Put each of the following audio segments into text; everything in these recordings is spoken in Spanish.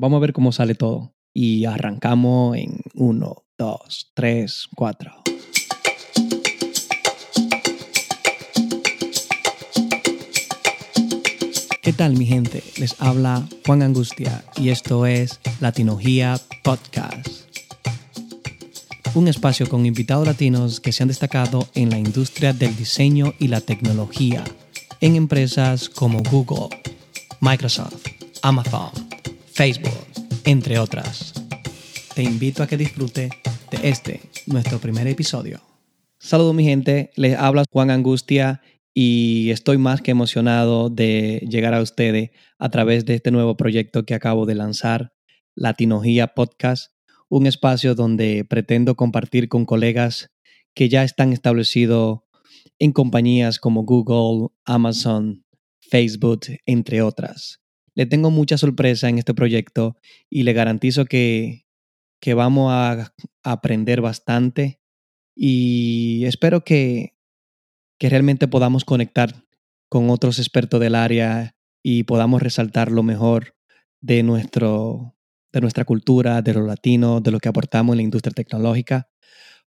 Vamos a ver cómo sale todo. Y arrancamos en 1, 2, 3, 4. ¿Qué tal mi gente? Les habla Juan Angustia y esto es Latinogía Podcast. Un espacio con invitados latinos que se han destacado en la industria del diseño y la tecnología en empresas como Google, Microsoft, Amazon, Facebook, entre otras. Te invito a que disfrute de este, nuestro primer episodio. Saludos mi gente, les habla Juan Angustia y estoy más que emocionado de llegar a ustedes a través de este nuevo proyecto que acabo de lanzar, Latinogía Podcast, un espacio donde pretendo compartir con colegas que ya están establecidos en compañías como Google, Amazon, Facebook, entre otras. Le tengo mucha sorpresa en este proyecto y le garantizo que, que vamos a aprender bastante y espero que, que realmente podamos conectar con otros expertos del área y podamos resaltar lo mejor de, nuestro, de nuestra cultura, de los latinos, de lo que aportamos en la industria tecnológica.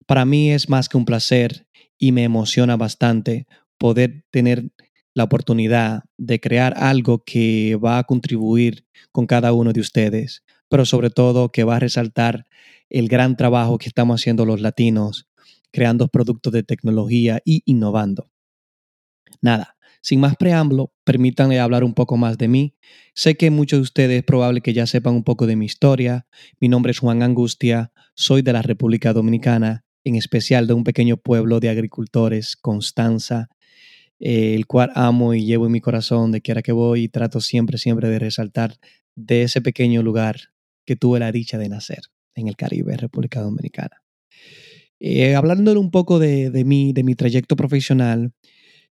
Para mí es más que un placer y me emociona bastante poder tener la oportunidad de crear algo que va a contribuir con cada uno de ustedes, pero sobre todo que va a resaltar el gran trabajo que estamos haciendo los latinos, creando productos de tecnología y innovando. Nada, sin más preámbulo, permítanme hablar un poco más de mí. Sé que muchos de ustedes es probable que ya sepan un poco de mi historia. Mi nombre es Juan Angustia, soy de la República Dominicana, en especial de un pequeño pueblo de agricultores, Constanza, eh, el cual amo y llevo en mi corazón de quiera que voy y trato siempre, siempre de resaltar de ese pequeño lugar que tuve la dicha de nacer en el Caribe, República Dominicana. Eh, hablándole un poco de, de, mí, de mi trayecto profesional,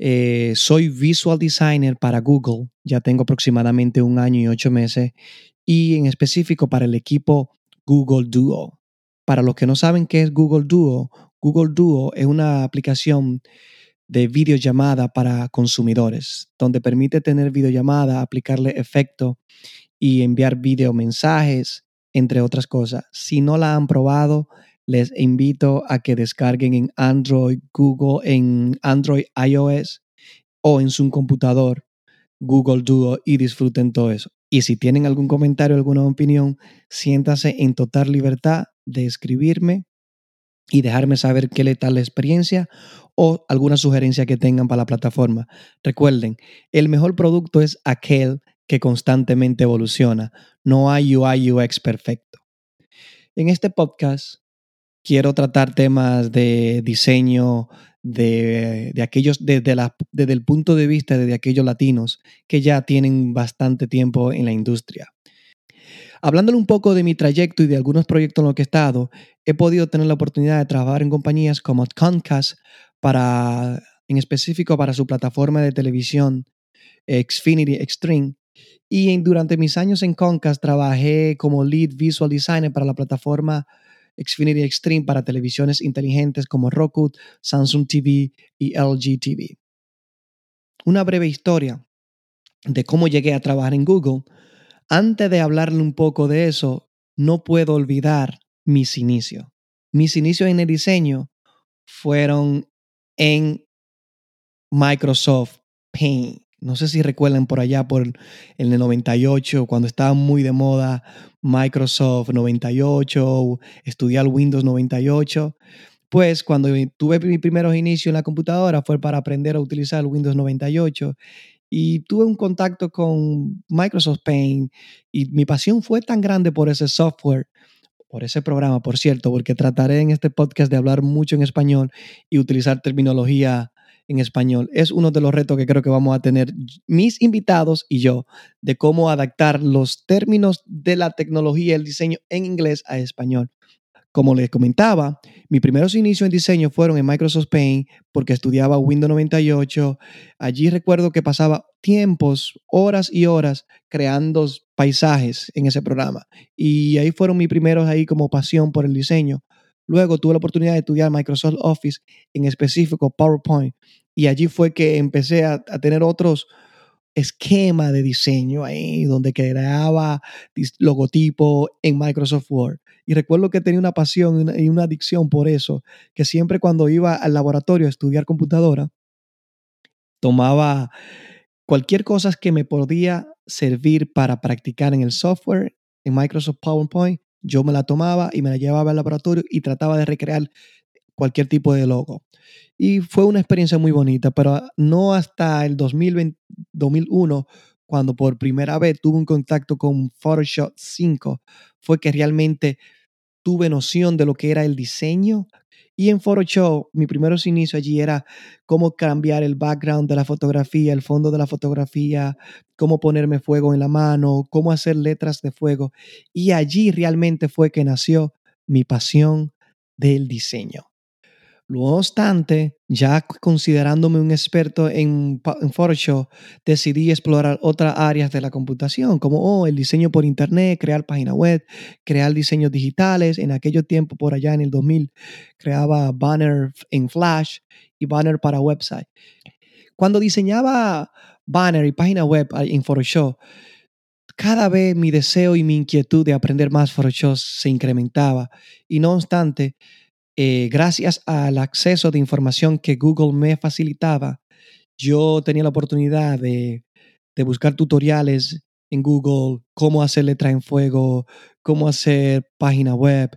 eh, soy visual designer para Google, ya tengo aproximadamente un año y ocho meses, y en específico para el equipo Google Duo. Para los que no saben qué es Google Duo, Google Duo es una aplicación de videollamada para consumidores, donde permite tener videollamada, aplicarle efecto y enviar videomensajes, entre otras cosas. Si no la han probado, les invito a que descarguen en Android, Google, en Android iOS o en su computador Google Duo y disfruten todo eso. Y si tienen algún comentario, alguna opinión, siéntase en total libertad de escribirme y dejarme saber qué le tal la experiencia o alguna sugerencia que tengan para la plataforma. Recuerden, el mejor producto es aquel que constantemente evoluciona. No hay UI UX perfecto. En este podcast quiero tratar temas de diseño de, aquellos desde, la, desde el punto de vista de aquellos latinos que ya tienen bastante tiempo en la industria. Hablándole un poco de mi trayecto y de algunos proyectos en los que he estado, he podido tener la oportunidad de trabajar en compañías como Comcast, para, en específico para su plataforma de televisión Xfinity Extreme. Y durante mis años en Comcast trabajé como lead visual designer para la plataforma Xfinity Extreme para televisiones inteligentes como Roku, Samsung TV y LG TV. Una breve historia de cómo llegué a trabajar en Google. Antes de hablarle un poco de eso, no puedo olvidar mis inicios. Mis inicios en el diseño fueron en Microsoft Paint. No sé si recuerdan por allá, por el 98, cuando estaba muy de moda Microsoft 98, estudiar Windows 98. Pues cuando tuve mis primeros inicios en la computadora fue para aprender a utilizar Windows 98 y tuve un contacto con Microsoft Paint y mi pasión fue tan grande por ese software por ese programa, por cierto, porque trataré en este podcast de hablar mucho en español y utilizar terminología en español. Es uno de los retos que creo que vamos a tener mis invitados y yo de cómo adaptar los términos de la tecnología el diseño en inglés a español. Como les comentaba, mis primeros inicios en diseño fueron en Microsoft Paint porque estudiaba Windows 98. Allí recuerdo que pasaba tiempos, horas y horas creando paisajes en ese programa. Y ahí fueron mis primeros ahí como pasión por el diseño. Luego tuve la oportunidad de estudiar Microsoft Office, en específico PowerPoint. Y allí fue que empecé a, tener otros, esquema de diseño ahí, donde creaba logotipo en Microsoft Word. Y recuerdo que tenía una pasión y una adicción por eso, que siempre cuando iba al laboratorio a estudiar computadora, tomaba cualquier cosa que me podía servir para practicar en el software, en Microsoft PowerPoint, yo me la tomaba y me la llevaba al laboratorio y trataba de recrear cualquier tipo de logo. Y fue una experiencia muy bonita, pero no hasta el 2001, cuando por primera vez tuve un contacto con Photoshop 5, fue que realmente tuve noción de lo que era el diseño. Y en Photoshop, mi primeros inicios allí era cómo cambiar el background de la fotografía, el fondo de la fotografía, cómo ponerme fuego en la mano, cómo hacer letras de fuego. Y allí realmente fue que nació mi pasión del diseño. No obstante, ya considerándome un experto en, Photoshop, decidí explorar otras áreas de la computación, como oh, el diseño por Internet, crear páginas web, crear diseños digitales. En aquellos tiempos, por allá en el 2000, creaba banner en Flash y banner para website. Cuando diseñaba banner y página web en Photoshop, cada vez mi deseo y mi inquietud de aprender más Photoshop se incrementaba. Y no obstante, eh, gracias al acceso de información que Google me facilitaba, yo tenía la oportunidad de, buscar tutoriales en Google, cómo hacer letra en fuego, cómo hacer página web,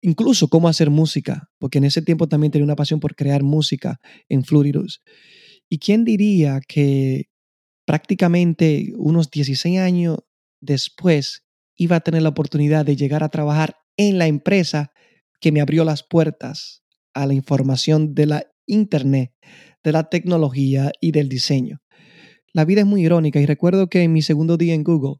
incluso cómo hacer música, porque en ese tiempo también tenía una pasión por crear música en Fluidus. ¿Y quién diría que prácticamente unos 16 años después iba a tener la oportunidad de llegar a trabajar en la empresa que me abrió las puertas a la información de la Internet, de la tecnología y del diseño. La vida es muy irónica y recuerdo que en mi segundo día en Google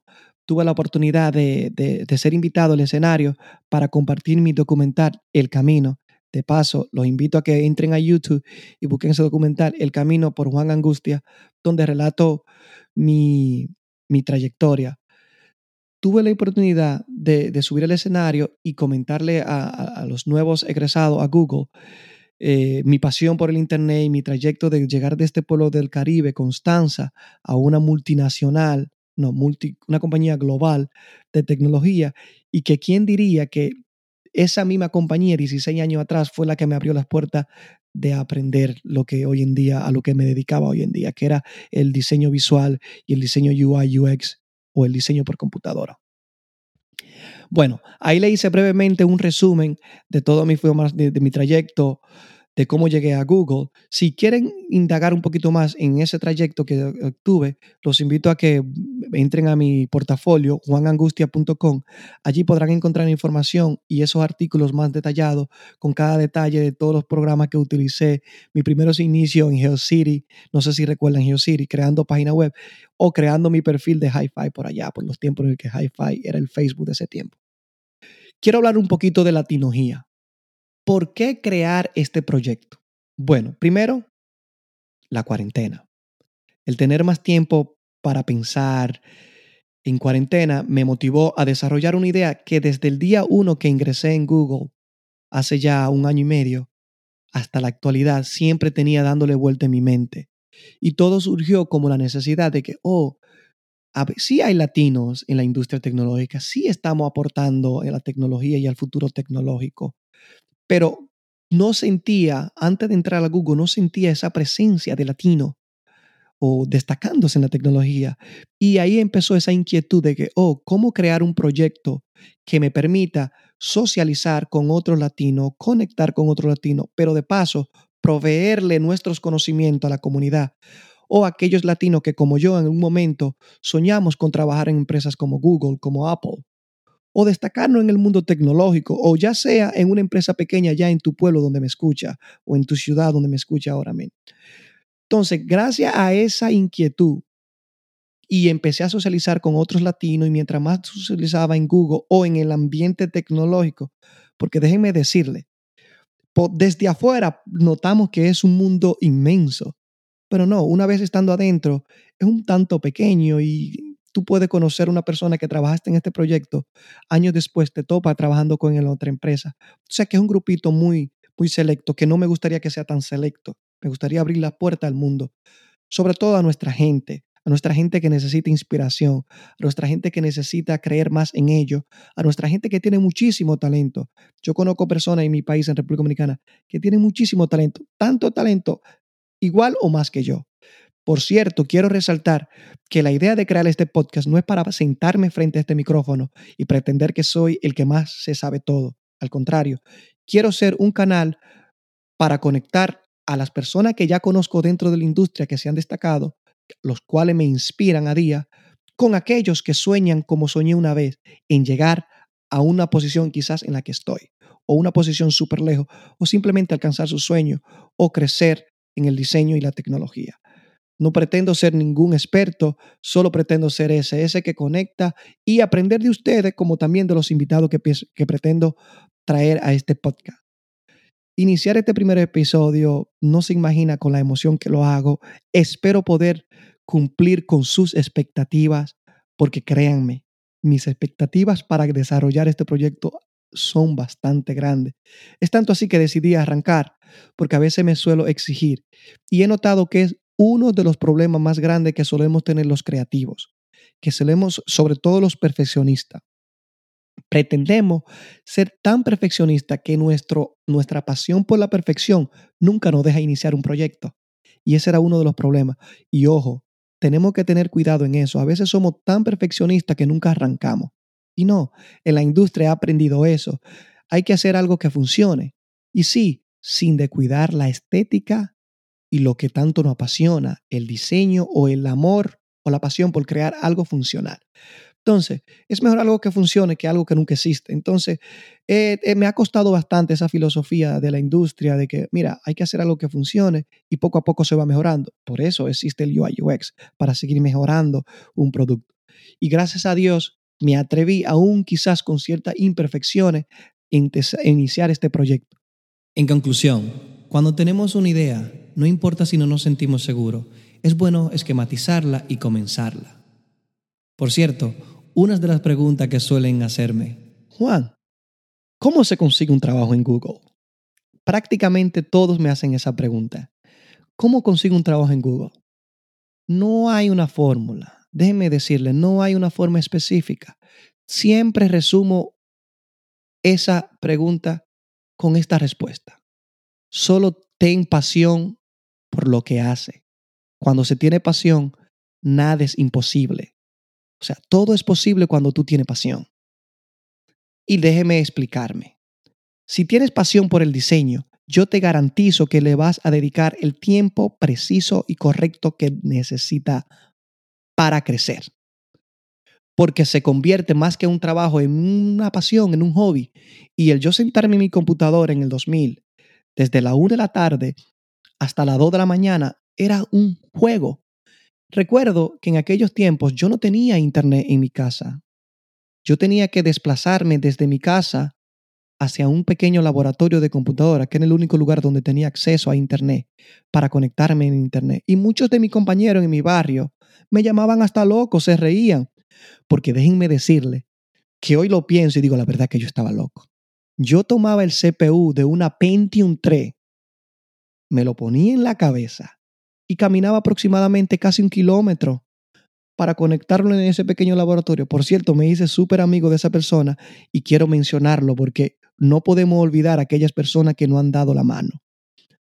tuve la oportunidad de, ser invitado al escenario para compartir mi documental El Camino. De paso, los invito a que entren a YouTube y busquen ese documental El Camino por Juan Angustia, donde relato mi, mi trayectoria tuve la oportunidad de, subir al escenario y comentarle a, los nuevos egresados, a Google, eh, mi pasión por el Internet y mi trayecto de llegar de este pueblo del Caribe, Constanza, a una multinacional, no, multi, una compañía global de tecnología, y que quién diría que esa misma compañía 16 años atrás fue la que me abrió las puertas de aprender lo que hoy en día, a lo que me dedicaba hoy en día, que era el diseño visual y el diseño UI UX o el diseño por computadora. Bueno, ahí le hice brevemente un resumen de todo mi, de mi trayecto de cómo llegué a Google. Si quieren indagar un poquito más en ese trayecto que tuve, los invito a que entren a mi portafolio, juanangustia.com. Allí podrán encontrar información y esos artículos más detallados con cada detalle de todos los programas que utilicé. Mi primeros inicios en GeoCity, no sé si recuerdan GeoCity, creando página web o creando mi perfil de Hi-Fi por allá, por los tiempos en el que Hi-Fi era el Facebook de ese tiempo. Quiero hablar un poquito de Latinogía. ¿Por qué crear este proyecto? Bueno, primero, la cuarentena. El tener más tiempo para pensar en cuarentena me motivó a desarrollar una idea que desde el día uno que ingresé en Google, hace ya un año y medio, hasta la actualidad, siempre tenía dándole vuelta en mi mente. Y todo surgió como la necesidad de que, oh, sí hay latinos en la industria tecnológica, sí estamos aportando en la tecnología y al futuro tecnológico, pero no sentía, antes de entrar a Google, no sentía esa presencia de latino o destacándose en la tecnología. Y ahí empezó esa inquietud de que, oh, ¿cómo crear un proyecto que me permita socializar con otros latinos, conectar con otros latinos, pero de paso proveerle nuestros conocimientos a la comunidad? O aquellos latinos que como yo en un momento soñamos con trabajar en empresas como Google, como Apple, o destacarnos en el mundo tecnológico, o ya sea en una empresa pequeña ya en tu pueblo donde me escucha, o en tu ciudad donde me escucha ahora mismo. Entonces, gracias a esa inquietud, y empecé a socializar con otros latinos, y mientras más socializaba en Google o en el ambiente tecnológico, porque déjenme decirle, desde afuera notamos que es un mundo inmenso, pero no, una vez estando adentro, es un tanto pequeño y tú puedes conocer una persona que trabajaste en este proyecto, años después te topa trabajando con en otra empresa. O sea que es un grupito muy, muy selecto, que no me gustaría que sea tan selecto. Me gustaría abrir la puerta al mundo, sobre todo a nuestra gente, a nuestra gente que necesita inspiración, a nuestra gente que necesita creer más en ello, a nuestra gente que tiene muchísimo talento. Yo conozco personas en mi país, en República Dominicana, que tienen muchísimo talento, tanto talento, igual o más que yo. Por cierto, quiero resaltar que la idea de crear este podcast no es para sentarme frente a este micrófono y pretender que soy el que más se sabe todo. Al contrario, quiero ser un canal para conectar a las personas que ya conozco dentro de la industria que se han destacado, los cuales me inspiran a día, con aquellos que sueñan como soñé una vez en llegar a una posición quizás en la que estoy, o una posición súper lejos, o simplemente alcanzar su sueño, o crecer en el diseño y la tecnología. No pretendo ser ningún experto, solo pretendo ser ese, ese que conecta y aprender de ustedes como también de los invitados que, que pretendo traer a este podcast. Iniciar este primer episodio no se imagina con la emoción que lo hago. Espero poder cumplir con sus expectativas porque créanme, mis expectativas para desarrollar este proyecto son bastante grandes. Es tanto así que decidí arrancar porque a veces me suelo exigir y he notado que es uno de los problemas más grandes que solemos tener los creativos, que solemos, sobre todo los perfeccionistas. Pretendemos ser tan perfeccionistas que nuestro, nuestra pasión por la perfección nunca nos deja iniciar un proyecto. Y ese era uno de los problemas. Y ojo, tenemos que tener cuidado en eso. A veces somos tan perfeccionistas que nunca arrancamos. Y no, en la industria he aprendido eso. Hay que hacer algo que funcione. Y sí, sin descuidar la estética y lo que tanto nos apasiona, el diseño o el amor o la pasión por crear algo funcional. Entonces, es mejor algo que funcione que algo que nunca existe. Entonces, eh, eh, me ha costado bastante esa filosofía de la industria de que, mira, hay que hacer algo que funcione y poco a poco se va mejorando. Por eso existe el UI UX, para seguir mejorando un producto. Y gracias a Dios, me atreví, aún quizás con ciertas imperfecciones, en iniciar este proyecto. En conclusión, cuando tenemos una idea, no importa si no nos sentimos seguros, es bueno esquematizarla y comenzarla. Por cierto, una de las preguntas que suelen hacerme, Juan, ¿cómo se consigue un trabajo en Google? Prácticamente todos me hacen esa pregunta. ¿Cómo consigo un trabajo en Google? No hay una fórmula. Déjenme decirle, no hay una forma específica. Siempre resumo esa pregunta con esta respuesta. Solo ten pasión por lo que hace. Cuando se tiene pasión, nada es imposible. O sea, todo es posible cuando tú tienes pasión. Y déjeme explicarme. Si tienes pasión por el diseño, yo te garantizo que le vas a dedicar el tiempo preciso y correcto que necesita para crecer. Porque se convierte más que un trabajo en una pasión, en un hobby. Y el yo sentarme en mi computadora en el 2000 desde la 1 de la tarde hasta las 2 de la mañana era un juego. Recuerdo que en aquellos tiempos yo no tenía internet en mi casa. Yo tenía que desplazarme desde mi casa hacia un pequeño laboratorio de computadora, que era el único lugar donde tenía acceso a internet, para conectarme en internet. Y muchos de mis compañeros en mi barrio me llamaban hasta loco, se reían, porque déjenme decirle que hoy lo pienso y digo la verdad que yo estaba loco. Yo tomaba el CPU de una Pentium 3, me lo ponía en la cabeza y caminaba aproximadamente casi un kilómetro para conectarlo en ese pequeño laboratorio. Por cierto, me hice súper amigo de esa persona y quiero mencionarlo porque no podemos olvidar aquellas personas que no han dado la mano.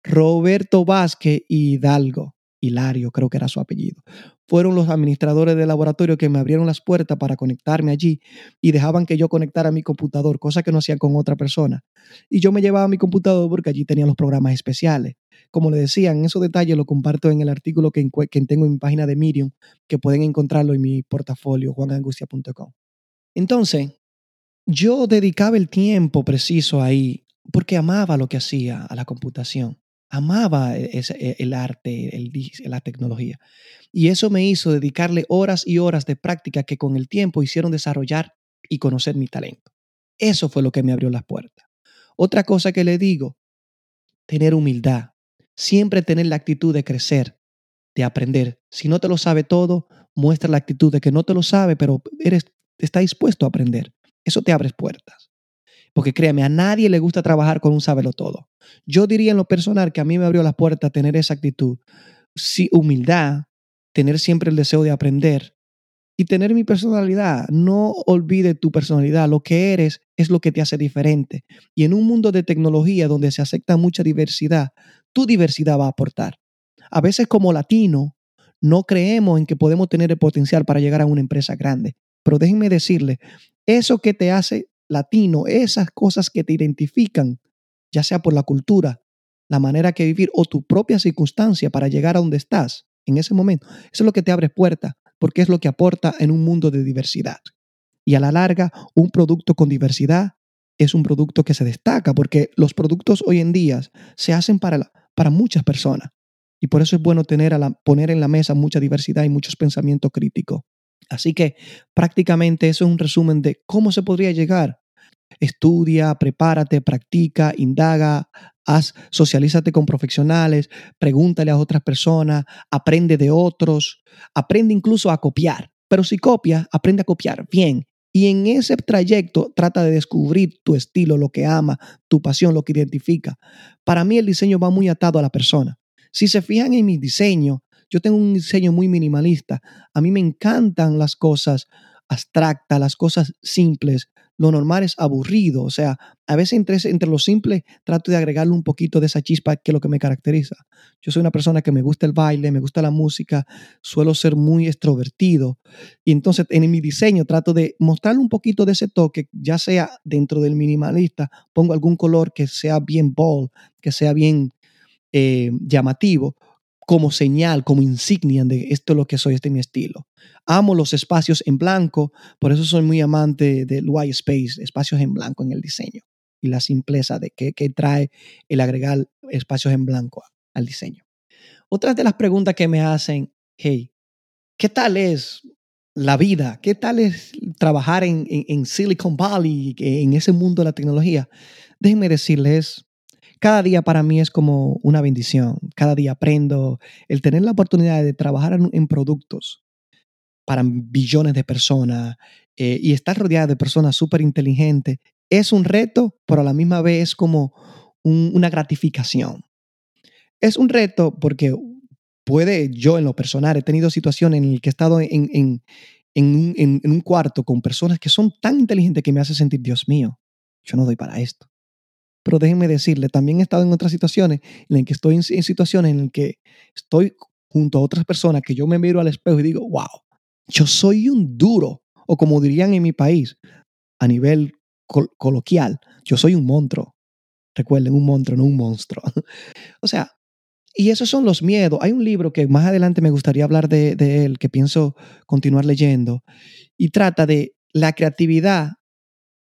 Roberto Vázquez y Hidalgo. Hilario, creo que era su apellido. Fueron los administradores del laboratorio que me abrieron las puertas para conectarme allí y dejaban que yo conectara mi computador, cosa que no hacían con otra persona. Y yo me llevaba mi computador porque allí tenían los programas especiales. Como le decían, esos detalles los comparto en el artículo que, que tengo en mi página de Medium, que pueden encontrarlo en mi portafolio, juanangustia.com. Entonces, yo dedicaba el tiempo preciso ahí porque amaba lo que hacía a la computación amaba e, e, el arte, la tecnología. Y eso me hizo dedicarle horas y horas de práctica que con el tiempo hicieron desarrollar y conocer mi talento. Eso fue lo que me abrió las puertas. Otra cosa que le digo, tener humildad. Siempre tener la actitud de crecer, de aprender. Si no te lo sabe todo, muestra la actitud de que no te lo sabe, pero eres, está dispuesto a aprender. Eso te abre puertas. Porque créame, a nadie le gusta trabajar con un sábelo todo. Yo diría en lo personal que a mí me abrió la puerta tener esa actitud. Sí, humildad, tener siempre el deseo de aprender y tener mi personalidad. No olvide tu personalidad. Lo que eres es lo que te hace diferente. Y en un mundo de tecnología donde se acepta mucha diversidad, tu diversidad va a aportar. A veces como latino, no creemos en que podemos tener el potencial para llegar a una empresa grande. Pero déjenme decirle, eso que te hace latino, esas cosas que te identifican, ya sea por la cultura, la manera que vivir o tu propia circunstancia para llegar a donde estás en ese momento, eso es lo que te abre puertas, porque es lo que aporta en un mundo de diversidad. Y a la larga, un producto con diversidad es un producto que se destaca, porque los productos hoy en día se hacen para, para muchas personas. Y por eso es bueno tener a la, poner en la mesa mucha diversidad y muchos pensamientos críticos. Así que prácticamente eso es un resumen de cómo se podría llegar. Estudia, prepárate, practica, indaga, haz, socialízate con profesionales, pregúntale a otras personas, aprende de otros, aprende incluso a copiar. Pero si copias, aprende a copiar bien. Y en ese trayecto trata de descubrir tu estilo, lo que ama, tu pasión, lo que identifica. Para mí el diseño va muy atado a la persona. Si se fijan en mi diseño, yo tengo un diseño muy minimalista. A mí me encantan las cosas abstractas, las cosas simples. Lo normal es aburrido. O sea, a veces entre, entre lo simple trato de agregarle un poquito de esa chispa que es lo que me caracteriza. Yo soy una persona que me gusta el baile, me gusta la música, suelo ser muy extrovertido. Y entonces en mi diseño trato de mostrarle un poquito de ese toque, ya sea dentro del minimalista, pongo algún color que sea bien bold, que sea bien eh, llamativo como señal, como insignia de esto es lo que soy, este es mi estilo. Amo los espacios en blanco, por eso soy muy amante del white space, espacios en blanco en el diseño y la simpleza de qué, trae el agregar espacios en blanco al diseño. Otra de las preguntas que me hacen, hey, ¿qué tal es la vida? ¿Qué tal es trabajar en, en Silicon Valley, en ese mundo de la tecnología? Déjenme decirles, cada día para mí es como una bendición. Cada día aprendo. El tener la oportunidad de trabajar en, productos para billones de personas eh, y estar rodeada de personas súper inteligentes es un reto, pero a la misma vez es como una gratificación. Es un reto porque puede, yo en lo personal, he tenido situaciones en las que he estado en, en, en, un cuarto con personas que son tan inteligentes que me hace sentir, Dios mío, yo no doy para esto. Pero déjenme decirle, también he estado en otras situaciones en las que estoy en, situaciones en las que estoy junto a otras personas que yo me miro al espejo y digo, wow, yo soy un duro. O como dirían en mi país, a nivel coloquial, yo soy un monstruo. Recuerden, un monstruo, no un monstruo. o sea, y esos son los miedos. Hay un libro que más adelante me gustaría hablar de, de él, que pienso continuar leyendo, y trata de la creatividad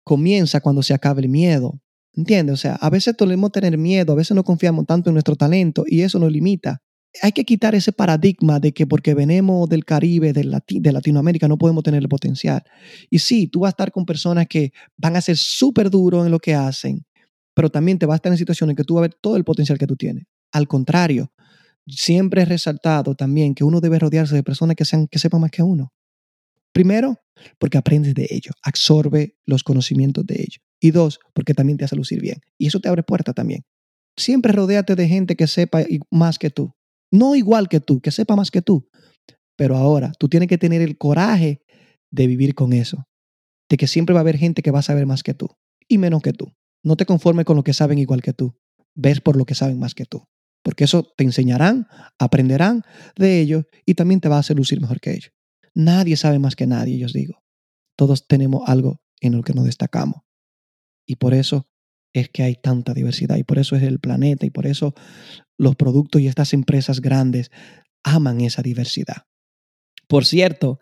comienza cuando se acaba el miedo. ¿Entiendes? O sea, a veces solemos tener miedo, a veces no confiamos tanto en nuestro talento y eso nos limita. Hay que quitar ese paradigma de que porque venimos del Caribe, de, de Latinoamérica, no podemos tener el potencial. Y sí, tú vas a estar con personas que van a ser súper duros en lo que hacen, pero también te vas a estar en situaciones en que tú vas a ver todo el potencial que tú tienes. Al contrario, siempre he resaltado también que uno debe rodearse de personas que, sean, que sepan más que uno. Primero, porque aprendes de ellos, absorbe los conocimientos de ellos. Y dos, porque también te hace lucir bien. Y eso te abre puertas también. Siempre rodéate de gente que sepa más que tú. No igual que tú, que sepa más que tú. Pero ahora tú tienes que tener el coraje de vivir con eso. De que siempre va a haber gente que va a saber más que tú y menos que tú. No te conformes con lo que saben igual que tú. Ves por lo que saben más que tú. Porque eso te enseñarán, aprenderán de ellos y también te va a hacer lucir mejor que ellos. Nadie sabe más que nadie, yo os digo. Todos tenemos algo en lo que nos destacamos. Y por eso es que hay tanta diversidad y por eso es el planeta y por eso los productos y estas empresas grandes aman esa diversidad. Por cierto,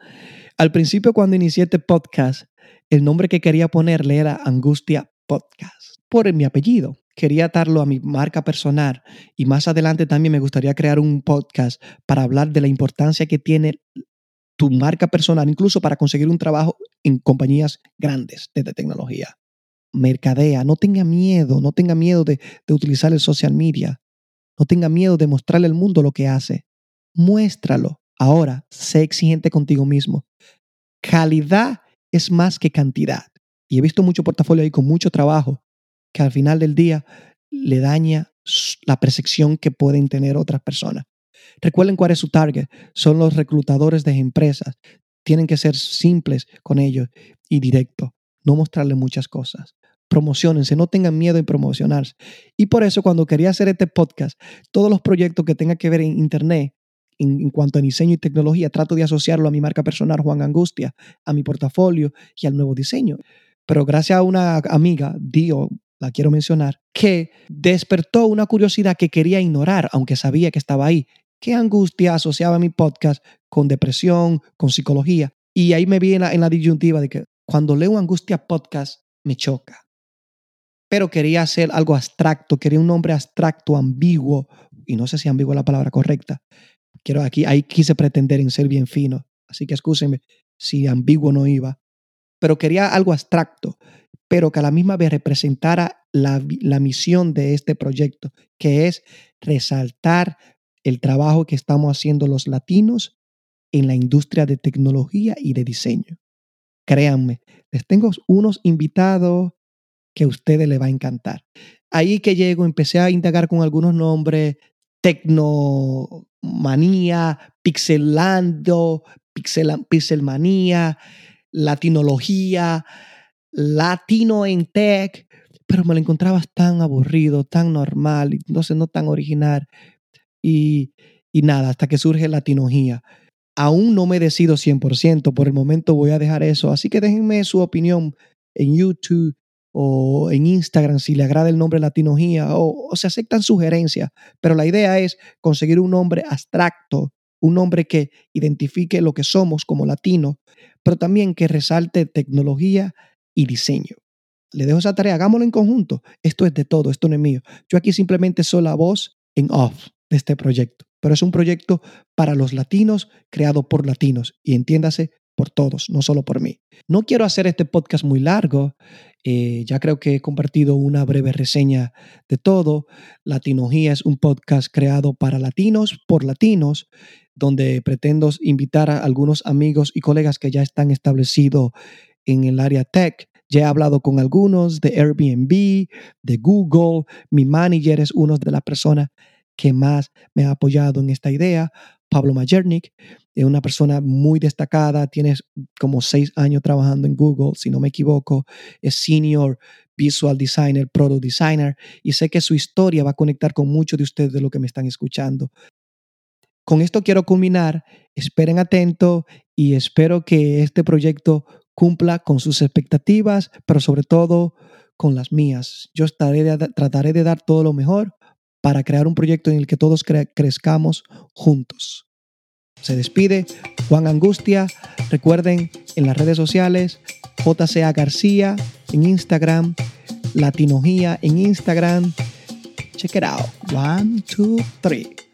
al principio cuando inicié este podcast, el nombre que quería ponerle era Angustia Podcast, por mi apellido. Quería darlo a mi marca personal y más adelante también me gustaría crear un podcast para hablar de la importancia que tiene tu marca personal, incluso para conseguir un trabajo en compañías grandes de tecnología. Mercadea, no tenga miedo, no tenga miedo de, utilizar el social media, no tenga miedo de mostrarle al mundo lo que hace. Muéstralo. Ahora, sé exigente contigo mismo. Calidad es más que cantidad. Y he visto mucho portafolio ahí con mucho trabajo que al final del día le daña la percepción que pueden tener otras personas. Recuerden cuál es su target. Son los reclutadores de empresas. Tienen que ser simples con ellos y directos. No mostrarles muchas cosas. Promocionense, no tengan miedo en promocionarse. Y por eso cuando quería hacer este podcast, todos los proyectos que tengan que ver en Internet, en, cuanto a diseño y tecnología, trato de asociarlo a mi marca personal, Juan Angustia, a mi portafolio y al nuevo diseño. Pero gracias a una amiga, Dio, la quiero mencionar, que despertó una curiosidad que quería ignorar, aunque sabía que estaba ahí. ¿Qué angustia asociaba mi podcast con depresión, con psicología? Y ahí me vi en la, en la disyuntiva de que cuando leo Angustia Podcast me choca. Pero quería hacer algo abstracto, quería un nombre abstracto, ambiguo, y no sé si ambiguo es la palabra correcta, Quiero aquí, ahí quise pretender en ser bien fino, así que escúsenme si ambiguo no iba, pero quería algo abstracto, pero que a la misma vez representara la, la misión de este proyecto, que es resaltar el trabajo que estamos haciendo los latinos en la industria de tecnología y de diseño. Créanme, les tengo unos invitados que a ustedes les va a encantar. Ahí que llego, empecé a indagar con algunos nombres, tecnomanía, pixelando, pixel, pixelmanía, latinología, latino en tech, pero me lo encontrabas tan aburrido, tan normal, entonces no tan original. Y, y nada, hasta que surge latinología. Aún no me decido 100%, por el momento voy a dejar eso, así que déjenme su opinión en YouTube o en Instagram si le agrada el nombre Latinogía o, se aceptan sugerencias, pero la idea es conseguir un nombre abstracto, un nombre que identifique lo que somos como latinos, pero también que resalte tecnología y diseño. Le dejo esa tarea, hagámoslo en conjunto. Esto es de todo, esto no es mío. Yo aquí simplemente soy la voz en off de este proyecto, pero es un proyecto para los latinos, creado por latinos, y entiéndase, por todos, no solo por mí. No quiero hacer este podcast muy largo, eh, ya creo que he compartido una breve reseña de todo. Latinogía es un podcast creado para latinos, por latinos, donde pretendo invitar a algunos amigos y colegas que ya están establecidos en el área tech. Ya he hablado con algunos de Airbnb, de Google. Mi manager es uno de las personas que más me ha apoyado en esta idea. Pablo Majernik, es una persona muy destacada, tiene como seis años trabajando en Google, si no me equivoco, es senior visual designer, product designer, y sé que su historia va a conectar con muchos de ustedes de lo que me están escuchando. Con esto quiero culminar, esperen atento y espero que este proyecto cumpla con sus expectativas, pero sobre todo con las mías. Yo trataré de dar todo lo mejor para crear un proyecto en el que todos crezcamos juntos. Se despide Juan Angustia. Recuerden en las redes sociales, JCA García en Instagram, Latinogía en Instagram. Check it out. One, two, three.